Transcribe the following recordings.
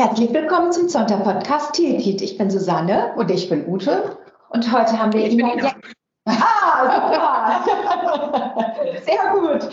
Herzlich willkommen zum Zonta-Podcast Tilkit. Ich bin Susanne und ich bin Ute. Und heute haben wir Ina Jeckel. Ah, super! Sehr gut.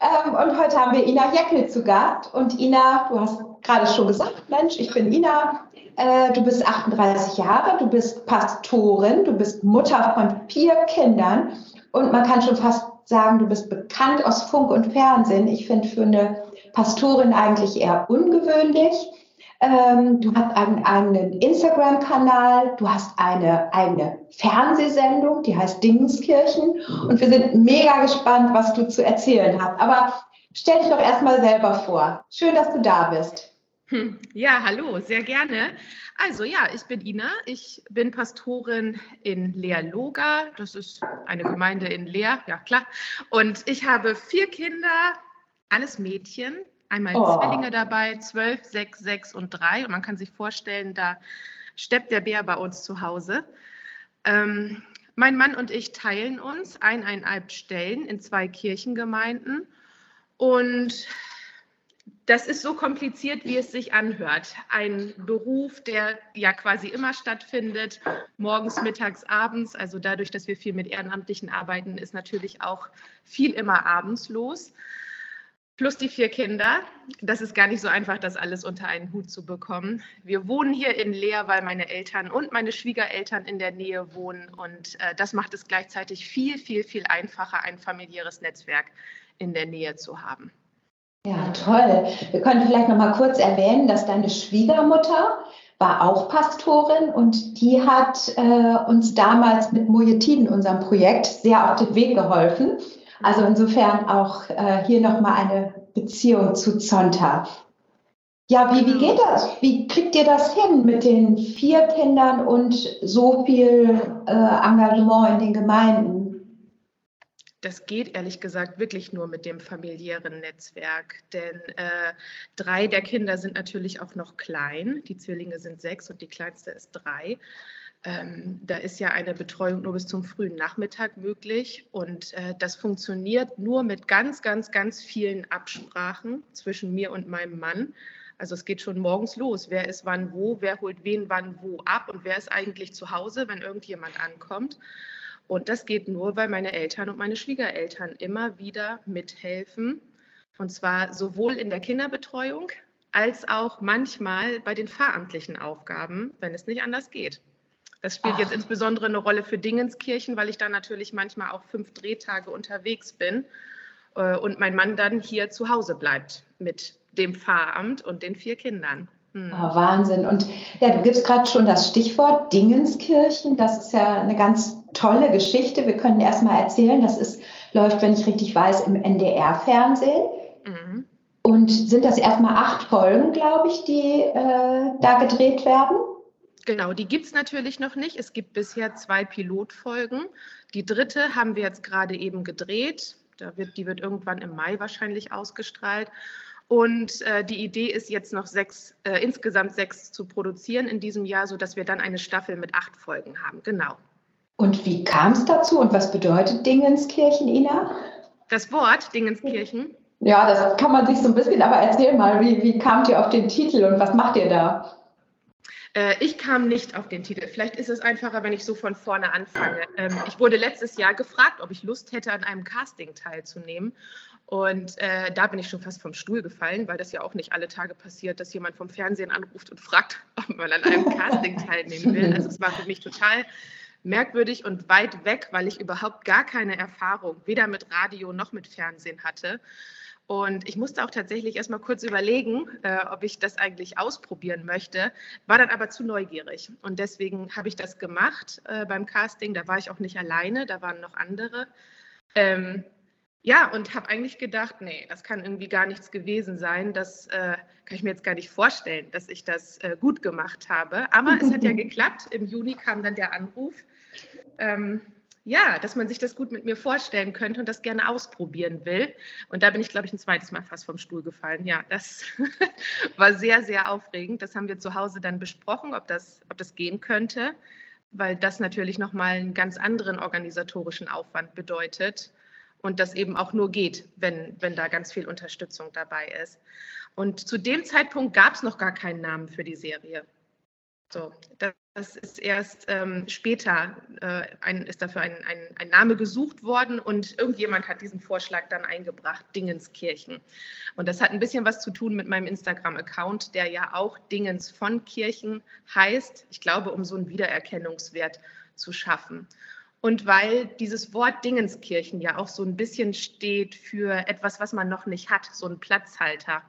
Ähm, und heute haben wir Ina Jeckel zu Gast. Und Ina, du hast gerade schon gesagt, Mensch, ich bin Ina. Äh, du bist 38 Jahre, du bist Pastorin, du bist Mutter von vier Kindern. Und man kann schon fast sagen, du bist bekannt aus Funk und Fernsehen. Ich finde für eine Pastorin eigentlich eher ungewöhnlich. Ähm, du hast einen eigenen Instagram-Kanal, du hast eine eigene Fernsehsendung, die heißt Dingenskirchen. Und wir sind mega gespannt, was du zu erzählen hast. Aber stell dich doch erstmal selber vor. Schön, dass du da bist. Hm, ja, hallo, sehr gerne. Also ja, ich bin Ina, ich bin Pastorin in Leerloga, das ist eine Gemeinde in Leer, ja klar. Und ich habe vier Kinder, alles Mädchen, einmal oh. Zwillinge dabei, zwölf, sechs, sechs und drei. Und man kann sich vorstellen, da steppt der Bär bei uns zu Hause. Ähm, mein Mann und ich teilen uns eineinhalb Stellen in zwei Kirchengemeinden. Und das ist so kompliziert, wie es sich anhört. Ein Beruf, der ja quasi immer stattfindet, morgens, mittags, abends. Also dadurch, dass wir viel mit Ehrenamtlichen arbeiten, ist natürlich auch viel immer abends los plus die vier Kinder. Das ist gar nicht so einfach, das alles unter einen Hut zu bekommen. Wir wohnen hier in Leer, weil meine Eltern und meine Schwiegereltern in der Nähe wohnen. Und äh, das macht es gleichzeitig viel, viel, viel einfacher, ein familiäres Netzwerk in der Nähe zu haben. Ja, toll. Wir können vielleicht noch mal kurz erwähnen, dass deine Schwiegermutter war auch Pastorin und die hat äh, uns damals mit Mojetiden, unserem Projekt, sehr auf den Weg geholfen. Also insofern auch äh, hier nochmal eine Beziehung zu Zonta. Ja, wie, wie geht das? Wie kriegt ihr das hin mit den vier Kindern und so viel äh, Engagement in den Gemeinden? Das geht ehrlich gesagt wirklich nur mit dem familiären Netzwerk, denn äh, drei der Kinder sind natürlich auch noch klein. Die Zwillinge sind sechs und die kleinste ist drei. Ähm, da ist ja eine Betreuung nur bis zum frühen Nachmittag möglich und äh, das funktioniert nur mit ganz, ganz, ganz vielen Absprachen zwischen mir und meinem Mann. Also es geht schon morgens los. Wer ist wann wo, wer holt wen wann wo ab und wer ist eigentlich zu Hause, wenn irgendjemand ankommt. Und das geht nur, weil meine Eltern und meine Schwiegereltern immer wieder mithelfen. Und zwar sowohl in der Kinderbetreuung als auch manchmal bei den fahramtlichen Aufgaben, wenn es nicht anders geht. Das spielt Ach. jetzt insbesondere eine Rolle für Dingenskirchen, weil ich da natürlich manchmal auch fünf Drehtage unterwegs bin äh, und mein Mann dann hier zu Hause bleibt mit dem Pfarramt und den vier Kindern. Hm. Oh, Wahnsinn. Und ja, du gibst gerade schon das Stichwort Dingenskirchen. Das ist ja eine ganz tolle Geschichte. Wir können erst mal erzählen, das ist, läuft, wenn ich richtig weiß, im NDR-Fernsehen. Mhm. Und sind das erstmal acht Folgen, glaube ich, die äh, da gedreht werden? Genau, die gibt es natürlich noch nicht. Es gibt bisher zwei Pilotfolgen. Die dritte haben wir jetzt gerade eben gedreht. Da wird, die wird irgendwann im Mai wahrscheinlich ausgestrahlt. Und äh, die Idee ist jetzt noch sechs, äh, insgesamt sechs zu produzieren in diesem Jahr, sodass wir dann eine Staffel mit acht Folgen haben. Genau. Und wie kam es dazu und was bedeutet Dingenskirchen, Ina? Das Wort Dingenskirchen? Ja, das kann man sich so ein bisschen, aber erzähl mal, wie, wie kamt ihr auf den Titel und was macht ihr da? Äh, ich kam nicht auf den Titel. Vielleicht ist es einfacher, wenn ich so von vorne anfange. Ähm, ich wurde letztes Jahr gefragt, ob ich Lust hätte, an einem Casting teilzunehmen. Und äh, da bin ich schon fast vom Stuhl gefallen, weil das ja auch nicht alle Tage passiert, dass jemand vom Fernsehen anruft und fragt, ob man an einem Casting teilnehmen will. Also es war für mich total merkwürdig und weit weg, weil ich überhaupt gar keine Erfahrung weder mit Radio noch mit Fernsehen hatte. Und ich musste auch tatsächlich erst mal kurz überlegen, äh, ob ich das eigentlich ausprobieren möchte, war dann aber zu neugierig. Und deswegen habe ich das gemacht äh, beim Casting. Da war ich auch nicht alleine, da waren noch andere. Ähm, ja, und habe eigentlich gedacht, nee, das kann irgendwie gar nichts gewesen sein. Das äh, kann ich mir jetzt gar nicht vorstellen, dass ich das äh, gut gemacht habe. Aber es hat ja geklappt. Im Juni kam dann der Anruf. Ähm, ja, dass man sich das gut mit mir vorstellen könnte und das gerne ausprobieren will. Und da bin ich, glaube ich, ein zweites Mal fast vom Stuhl gefallen. Ja, das war sehr, sehr aufregend. Das haben wir zu Hause dann besprochen, ob das, ob das gehen könnte, weil das natürlich nochmal einen ganz anderen organisatorischen Aufwand bedeutet. Und das eben auch nur geht, wenn, wenn da ganz viel Unterstützung dabei ist. Und zu dem Zeitpunkt gab es noch gar keinen Namen für die Serie. So, das ist erst ähm, später, äh, ein, ist dafür ein, ein, ein, Name gesucht worden und irgendjemand hat diesen Vorschlag dann eingebracht, Dingenskirchen. Und das hat ein bisschen was zu tun mit meinem Instagram-Account, der ja auch Dingens von Kirchen heißt. Ich glaube, um so einen Wiedererkennungswert zu schaffen. Und weil dieses Wort Dingenskirchen ja auch so ein bisschen steht für etwas, was man noch nicht hat, so ein Platzhalter.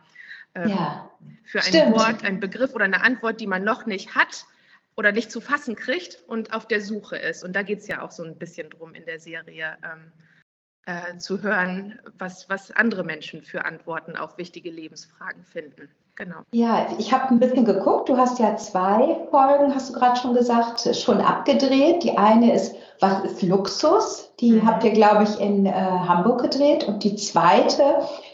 Ähm, ja, für ein stimmt. Wort, ein Begriff oder eine Antwort, die man noch nicht hat oder nicht zu fassen kriegt und auf der Suche ist. Und da geht es ja auch so ein bisschen drum in der Serie. Ähm, äh, zu hören, was, was andere Menschen für Antworten auf wichtige Lebensfragen finden. Genau. Ja, ich habe ein bisschen geguckt. Du hast ja zwei Folgen, hast du gerade schon gesagt, schon abgedreht. Die eine ist, was ist Luxus? Die mhm. habt ihr, glaube ich, in äh, Hamburg gedreht. Und die zweite,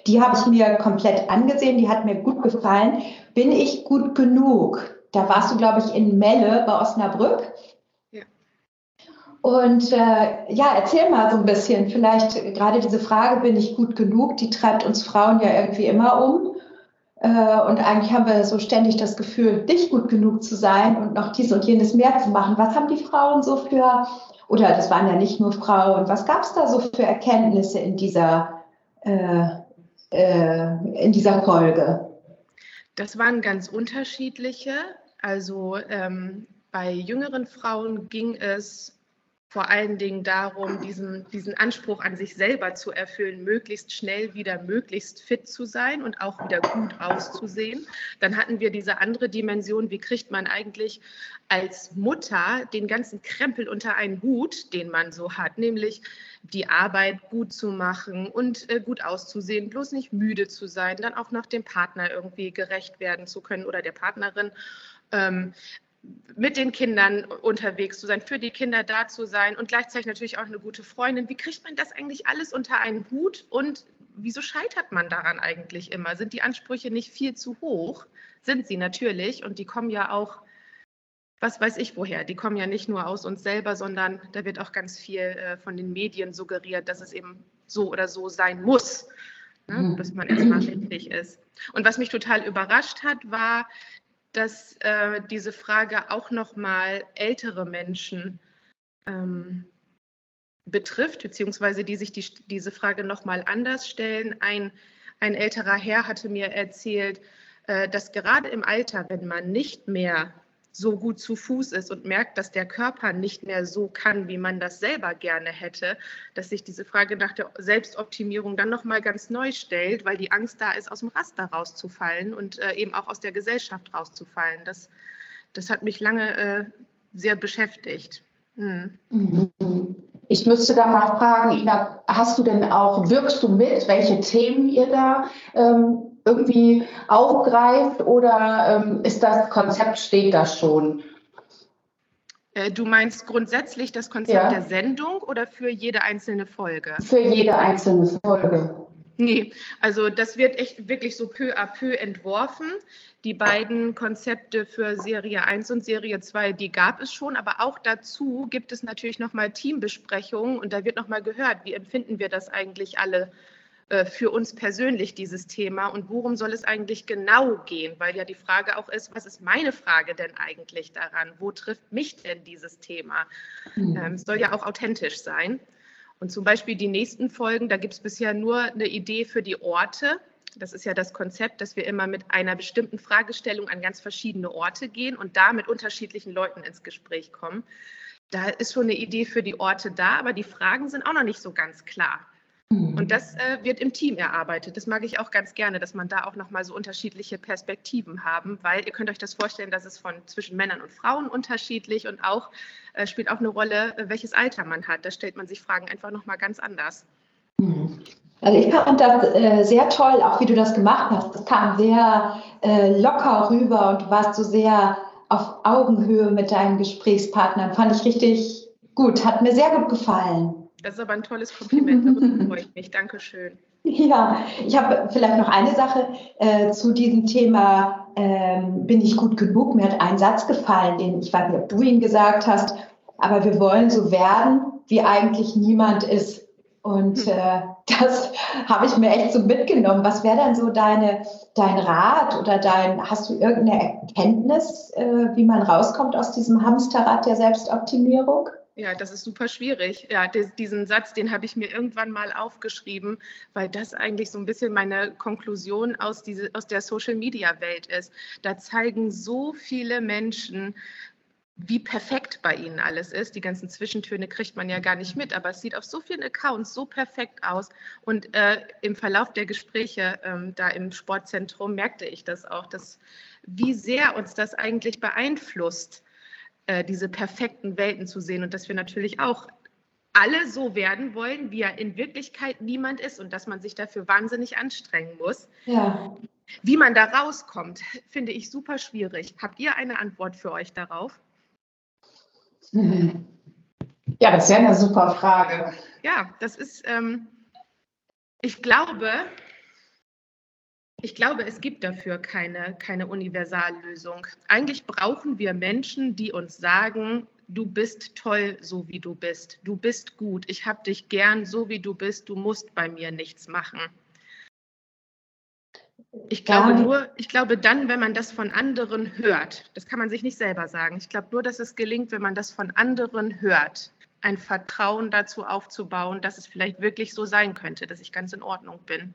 die habe ich mir komplett angesehen. Die hat mir gut gefallen. Bin ich gut genug? Da warst du, glaube ich, in Melle bei Osnabrück. Und äh, ja, erzähl mal so ein bisschen, vielleicht gerade diese Frage, bin ich gut genug, die treibt uns Frauen ja irgendwie immer um. Äh, und eigentlich haben wir so ständig das Gefühl, nicht gut genug zu sein und noch dies und jenes mehr zu machen. Was haben die Frauen so für, oder das waren ja nicht nur Frauen, was gab es da so für Erkenntnisse in dieser, äh, äh, in dieser Folge? Das waren ganz unterschiedliche. Also ähm, bei jüngeren Frauen ging es vor allen Dingen darum, diesen, diesen Anspruch an sich selber zu erfüllen, möglichst schnell wieder möglichst fit zu sein und auch wieder gut auszusehen. Dann hatten wir diese andere Dimension, wie kriegt man eigentlich als Mutter den ganzen Krempel unter einen Hut, den man so hat, nämlich die Arbeit gut zu machen und äh, gut auszusehen, bloß nicht müde zu sein, dann auch noch dem Partner irgendwie gerecht werden zu können oder der Partnerin. Ähm, mit den Kindern unterwegs zu sein, für die Kinder da zu sein und gleichzeitig natürlich auch eine gute Freundin. Wie kriegt man das eigentlich alles unter einen Hut und wieso scheitert man daran eigentlich immer? Sind die Ansprüche nicht viel zu hoch? Sind sie natürlich und die kommen ja auch, was weiß ich woher, die kommen ja nicht nur aus uns selber, sondern da wird auch ganz viel äh, von den Medien suggeriert, dass es eben so oder so sein muss. Ne, mhm. dass man erstmal richtig ist. Und was mich total überrascht hat, war, dass äh, diese Frage auch noch mal ältere Menschen ähm, betrifft, beziehungsweise die sich die, diese Frage noch mal anders stellen. Ein, ein älterer Herr hatte mir erzählt, äh, dass gerade im Alter, wenn man nicht mehr so gut zu Fuß ist und merkt, dass der Körper nicht mehr so kann, wie man das selber gerne hätte, dass sich diese Frage nach der Selbstoptimierung dann nochmal ganz neu stellt, weil die Angst da ist, aus dem Raster rauszufallen und äh, eben auch aus der Gesellschaft rauszufallen. Das, das hat mich lange äh, sehr beschäftigt. Hm. Ich müsste da mal fragen, Ina, hast du denn auch, wirkst du mit, welche Themen ihr da ähm, irgendwie aufgreift oder ähm, ist das Konzept, steht da schon? Äh, du meinst grundsätzlich das Konzept ja. der Sendung oder für jede einzelne Folge? Für jede einzelne Folge. Nee, also das wird echt wirklich so peu à peu entworfen. Die beiden Konzepte für Serie 1 und Serie 2, die gab es schon, aber auch dazu gibt es natürlich nochmal Teambesprechungen und da wird nochmal gehört, wie empfinden wir das eigentlich alle für uns persönlich dieses Thema und worum soll es eigentlich genau gehen? Weil ja die Frage auch ist, was ist meine Frage denn eigentlich daran? Wo trifft mich denn dieses Thema? Mhm. Ähm, es soll ja auch authentisch sein. Und zum Beispiel die nächsten Folgen, da gibt es bisher nur eine Idee für die Orte. Das ist ja das Konzept, dass wir immer mit einer bestimmten Fragestellung an ganz verschiedene Orte gehen und da mit unterschiedlichen Leuten ins Gespräch kommen. Da ist schon eine Idee für die Orte da, aber die Fragen sind auch noch nicht so ganz klar. Und mhm. das äh, wird im Team erarbeitet. Das mag ich auch ganz gerne, dass man da auch nochmal so unterschiedliche Perspektiven haben, weil ihr könnt euch das vorstellen, dass es von zwischen Männern und Frauen unterschiedlich und auch äh, spielt auch eine Rolle, äh, welches Alter man hat. Da stellt man sich Fragen einfach nochmal ganz anders. Mhm. Also ich fand das äh, sehr toll, auch wie du das gemacht hast. Das kam sehr äh, locker rüber und du warst so sehr auf Augenhöhe mit deinen Gesprächspartnern. Fand ich richtig gut, hat mir sehr gut gefallen. Das ist aber ein tolles Kompliment, darüber freue ich mich. Dankeschön. Ja, ich habe vielleicht noch eine Sache äh, zu diesem Thema, ähm, bin ich gut genug? Mir hat ein Satz gefallen, den ich weiß nicht, ob du ihn gesagt hast, aber wir wollen so werden, wie eigentlich niemand ist. Und hm. äh, das habe ich mir echt so mitgenommen. Was wäre dann so deine, dein Rat oder dein, hast du irgendeine Erkenntnis, äh, wie man rauskommt aus diesem Hamsterrad der Selbstoptimierung? Ja, das ist super schwierig. Ja, diesen Satz, den habe ich mir irgendwann mal aufgeschrieben, weil das eigentlich so ein bisschen meine Konklusion aus, diese, aus der Social-Media-Welt ist. Da zeigen so viele Menschen, wie perfekt bei ihnen alles ist. Die ganzen Zwischentöne kriegt man ja gar nicht mit, aber es sieht auf so vielen Accounts so perfekt aus. Und äh, im Verlauf der Gespräche ähm, da im Sportzentrum merkte ich das auch, dass, wie sehr uns das eigentlich beeinflusst äh, diese perfekten Welten zu sehen und dass wir natürlich auch alle so werden wollen, wie er in Wirklichkeit niemand ist und dass man sich dafür wahnsinnig anstrengen muss. Ja. Wie man da rauskommt, finde ich super schwierig. Habt ihr eine Antwort für euch darauf? Ja, das wäre eine super Frage. Ja, das ist, ähm, ich glaube, ich glaube, es gibt dafür keine, keine Universallösung. Eigentlich brauchen wir Menschen, die uns sagen, du bist toll, so wie du bist. Du bist gut. Ich habe dich gern, so wie du bist. Du musst bei mir nichts machen. Ich glaube nur, ich glaube dann, wenn man das von anderen hört, das kann man sich nicht selber sagen. Ich glaube nur, dass es gelingt, wenn man das von anderen hört, ein Vertrauen dazu aufzubauen, dass es vielleicht wirklich so sein könnte, dass ich ganz in Ordnung bin.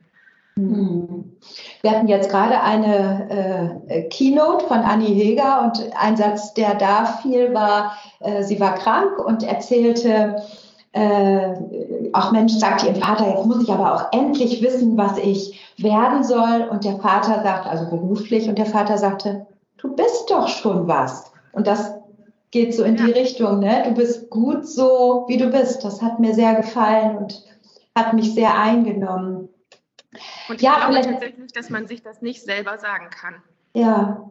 Mhm. Wir hatten jetzt gerade eine äh, Keynote von Annie Heger und ein Satz, der da fiel, war, äh, sie war krank und erzählte, äh, auch Mensch, sagt ihr Vater, jetzt muss ich aber auch endlich wissen, was ich werden soll. Und der Vater sagt, also beruflich, und der Vater sagte, du bist doch schon was. Und das geht so in ja. die Richtung, ne? Du bist gut so, wie du bist. Das hat mir sehr gefallen und hat mich sehr eingenommen. Und ich ja, glaube tatsächlich, dass man sich das nicht selber sagen kann. Ja,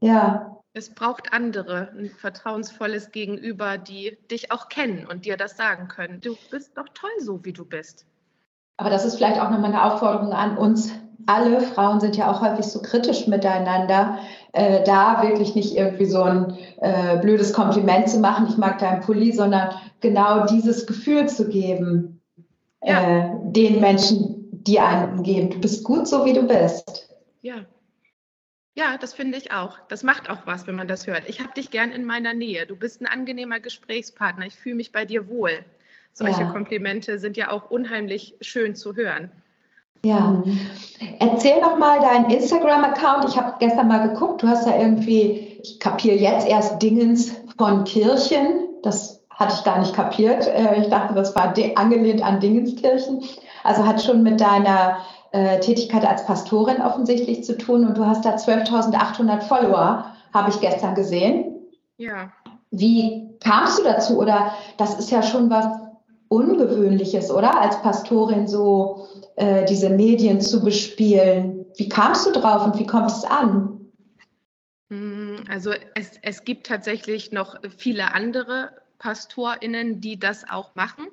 ja. Es braucht andere, ein vertrauensvolles Gegenüber, die dich auch kennen und dir das sagen können. Du bist doch toll so, wie du bist. Aber das ist vielleicht auch nochmal eine Aufforderung an uns alle. Frauen sind ja auch häufig so kritisch miteinander. Äh, da wirklich nicht irgendwie so ein äh, blödes Kompliment zu machen, ich mag deinen Pulli, sondern genau dieses Gefühl zu geben, ja. äh, den Menschen, die einen umgeben. Du bist gut so, wie du bist. Ja. Ja, das finde ich auch. Das macht auch was, wenn man das hört. Ich habe dich gern in meiner Nähe. Du bist ein angenehmer Gesprächspartner. Ich fühle mich bei dir wohl. Solche ja. Komplimente sind ja auch unheimlich schön zu hören. Ja. Erzähl noch mal deinen Instagram-Account. Ich habe gestern mal geguckt. Du hast ja irgendwie, ich kapiere jetzt erst Dingens von Kirchen. Das hatte ich gar nicht kapiert. Äh, ich dachte, das war angelehnt an Dingenskirchen. Also hat schon mit deiner äh, Tätigkeit als Pastorin offensichtlich zu tun und du hast da 12.800 Follower, habe ich gestern gesehen. Ja. Wie kamst du dazu? Oder das ist ja schon was Ungewöhnliches, oder? Als Pastorin so äh, diese Medien zu bespielen. Wie kamst du drauf und wie kommt es an? Hm, also es, es gibt tatsächlich noch viele andere PastorInnen, die das auch machen.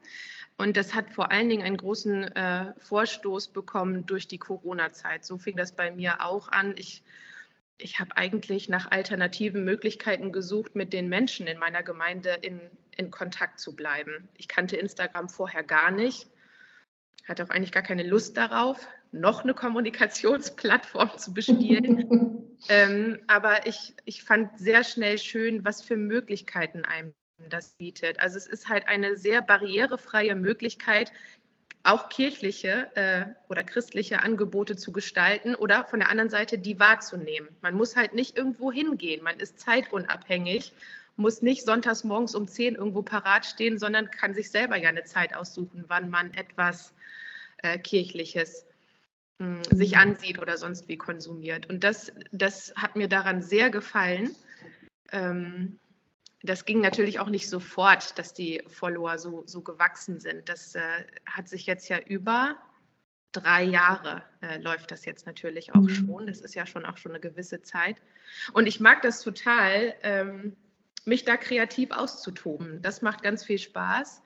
Und das hat vor allen Dingen einen großen äh, Vorstoß bekommen durch die Corona-Zeit. So fing das bei mir auch an. Ich, ich habe eigentlich nach alternativen Möglichkeiten gesucht, mit den Menschen in meiner Gemeinde in, in Kontakt zu bleiben. Ich kannte Instagram vorher gar nicht, hatte auch eigentlich gar keine Lust darauf, noch eine Kommunikationsplattform zu bespielen. ähm, aber ich, ich fand sehr schnell schön, was für Möglichkeiten einem das bietet. Also es ist halt eine sehr barrierefreie Möglichkeit, auch kirchliche äh, oder christliche Angebote zu gestalten oder von der anderen Seite die wahrzunehmen. Man muss halt nicht irgendwo hingehen, man ist zeitunabhängig, muss nicht sonntags morgens um 10 irgendwo parat stehen, sondern kann sich selber ja eine Zeit aussuchen, wann man etwas äh, Kirchliches mh, hm, sich ansieht oder sonst wie konsumiert. Und das, das hat mir daran sehr gefallen. Ähm, das ging natürlich auch nicht sofort, dass die Follower so, so gewachsen sind. Das äh, hat sich jetzt ja über drei Jahre äh, läuft das jetzt natürlich auch mhm. schon. Das ist ja schon auch schon eine gewisse Zeit. Und ich mag das total, ähm, mich da kreativ auszutoben. Das macht ganz viel Spaß.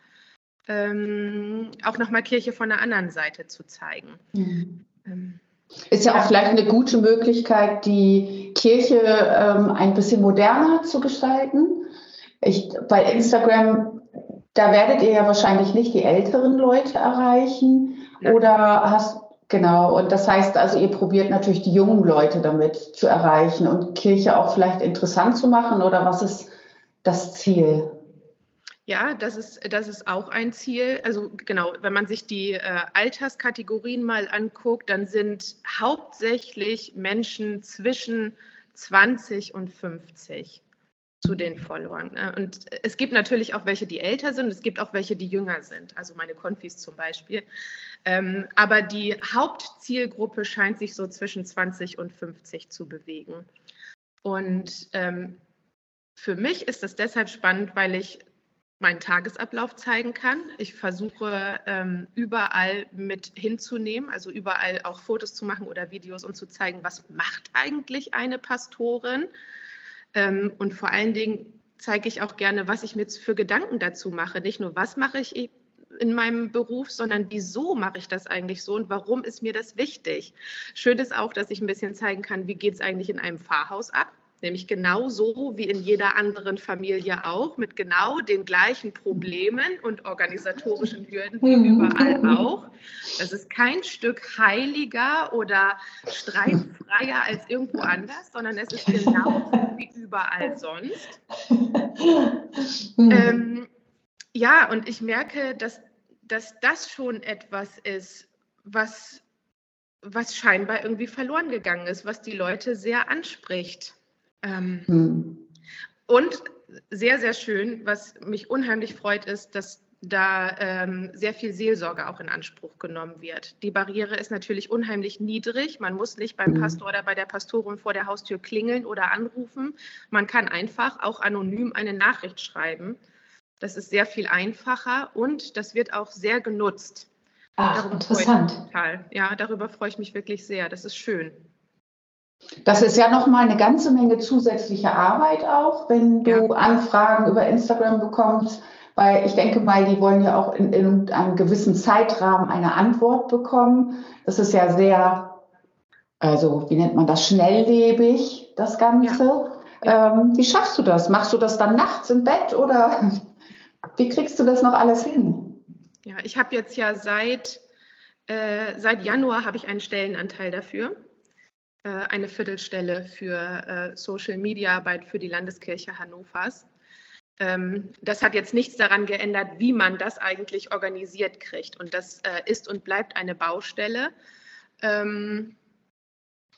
Ähm, auch nochmal Kirche von der anderen Seite zu zeigen. Mhm. Ähm, ist ja, ja, auch vielleicht eine gute Möglichkeit, die Kirche ähm, ein bisschen moderner zu gestalten ich, bei Instagram da werdet ihr ja wahrscheinlich nicht die älteren Leute erreichen. Nein. Oder hast Genau, und das heißt also, ihr probiert natürlich die jungen Leute damit zu erreichen und Kirche auch vielleicht interessant zu machen oder was ist das Ziel? Ja, das ist, das ist auch ein Ziel. Also genau, wenn man sich die äh, Alterskategorien mal anguckt, dann sind hauptsächlich Menschen zwischen 20 und 50 zu den Followern. Ne? Und es gibt natürlich auch welche, die älter sind, es gibt auch welche, die jünger sind, also meine Konfis zum Beispiel. Ähm, aber die Hauptzielgruppe scheint sich so zwischen 20 und 50 zu bewegen. Und ähm, für mich ist das deshalb spannend, weil ich meinen Tagesablauf zeigen kann. Ich versuche ähm, überall mit hinzunehmen, also überall auch Fotos zu machen oder Videos und zu zeigen, was macht eigentlich eine Pastorin. Ähm, und vor allen Dingen zeige ich auch gerne, was ich mir für Gedanken dazu mache. Nicht nur, was mache ich in meinem Beruf, sondern wieso mache ich das eigentlich so und warum ist mir das wichtig. Schön ist auch, dass ich ein bisschen zeigen kann, wie geht es eigentlich in einem Pfarrhaus ab nämlich genauso wie in jeder anderen Familie auch, mit genau den gleichen Problemen und organisatorischen Hürden wie überall auch. Das ist kein Stück heiliger oder streitfreier als irgendwo anders, sondern es ist genauso wie überall sonst. Ähm, ja, und ich merke, dass, dass das schon etwas ist, was was scheinbar irgendwie verloren gegangen ist, was die Leute sehr anspricht. Ähm, hm. Und sehr, sehr schön, was mich unheimlich freut, ist, dass da ähm, sehr viel Seelsorge auch in Anspruch genommen wird. Die Barriere ist natürlich unheimlich niedrig. Man muss nicht beim hm. Pastor oder bei der Pastorin vor der Haustür klingeln oder anrufen. Man kann einfach auch anonym eine Nachricht schreiben. Das ist sehr viel einfacher und das wird auch sehr genutzt. Ach, darüber interessant. Total. Ja, darüber freue ich mich wirklich sehr. Das ist schön. Das ist ja nochmal eine ganze Menge zusätzliche Arbeit auch, wenn du ja. Anfragen über Instagram bekommst, weil ich denke mal, die wollen ja auch in, in einem gewissen Zeitrahmen eine Antwort bekommen. Das ist ja sehr, also wie nennt man das, schnelllebig, das Ganze. Ja. Ähm, wie schaffst du das? Machst du das dann nachts im Bett oder wie kriegst du das noch alles hin? Ja, ich habe jetzt ja seit, äh, seit Januar habe ich einen Stellenanteil dafür. Äh, eine Viertelstelle für äh, Social Media Arbeit für die Landeskirche Hannovers. Ähm, das hat jetzt nichts daran geändert, wie man das eigentlich organisiert kriegt. Und das äh, ist und bleibt eine Baustelle. Ähm,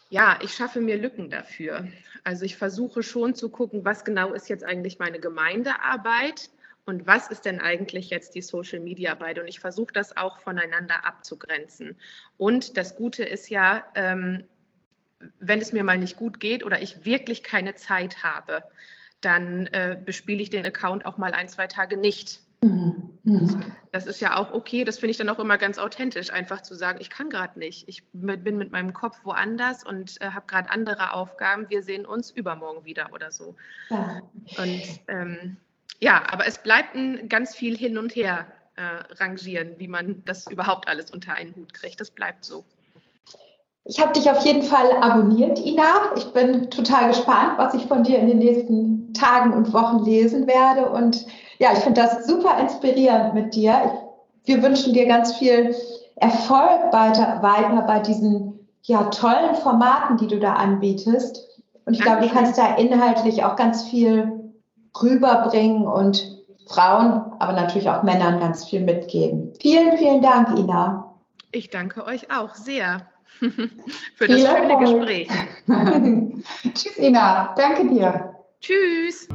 ja, ich schaffe mir Lücken dafür. Also ich versuche schon zu gucken, was genau ist jetzt eigentlich meine Gemeindearbeit und was ist denn eigentlich jetzt die Social-Media-Arbeit. Und ich versuche das auch voneinander abzugrenzen. Und das Gute ist ja, ähm, wenn es mir mal nicht gut geht oder ich wirklich keine Zeit habe, dann äh, bespiele ich den Account auch mal ein, zwei Tage nicht. Mhm. Mhm. Das ist ja auch okay, das finde ich dann auch immer ganz authentisch, einfach zu sagen, ich kann gerade nicht. Ich bin mit meinem Kopf woanders und äh, habe gerade andere Aufgaben. Wir sehen uns übermorgen wieder oder so. Ja. Und ähm, ja, aber es bleibt ein ganz viel hin und her äh, rangieren, wie man das überhaupt alles unter einen Hut kriegt. Das bleibt so. Ich habe dich auf jeden Fall abonniert, Ina. Ich bin total gespannt, was ich von dir in den nächsten Tagen und Wochen lesen werde. Und ja, ich finde das super inspirierend mit dir. Wir wünschen dir ganz viel Erfolg weiter, weiter bei diesen ja, tollen Formaten, die du da anbietest. Und ich glaube, du kannst da inhaltlich auch ganz viel rüberbringen und Frauen, aber natürlich auch Männern ganz viel mitgeben. Vielen, vielen Dank, Ina. Ich danke euch auch sehr. für das schöne Gespräch. Tschüss, Ina. Danke dir. Tschüss.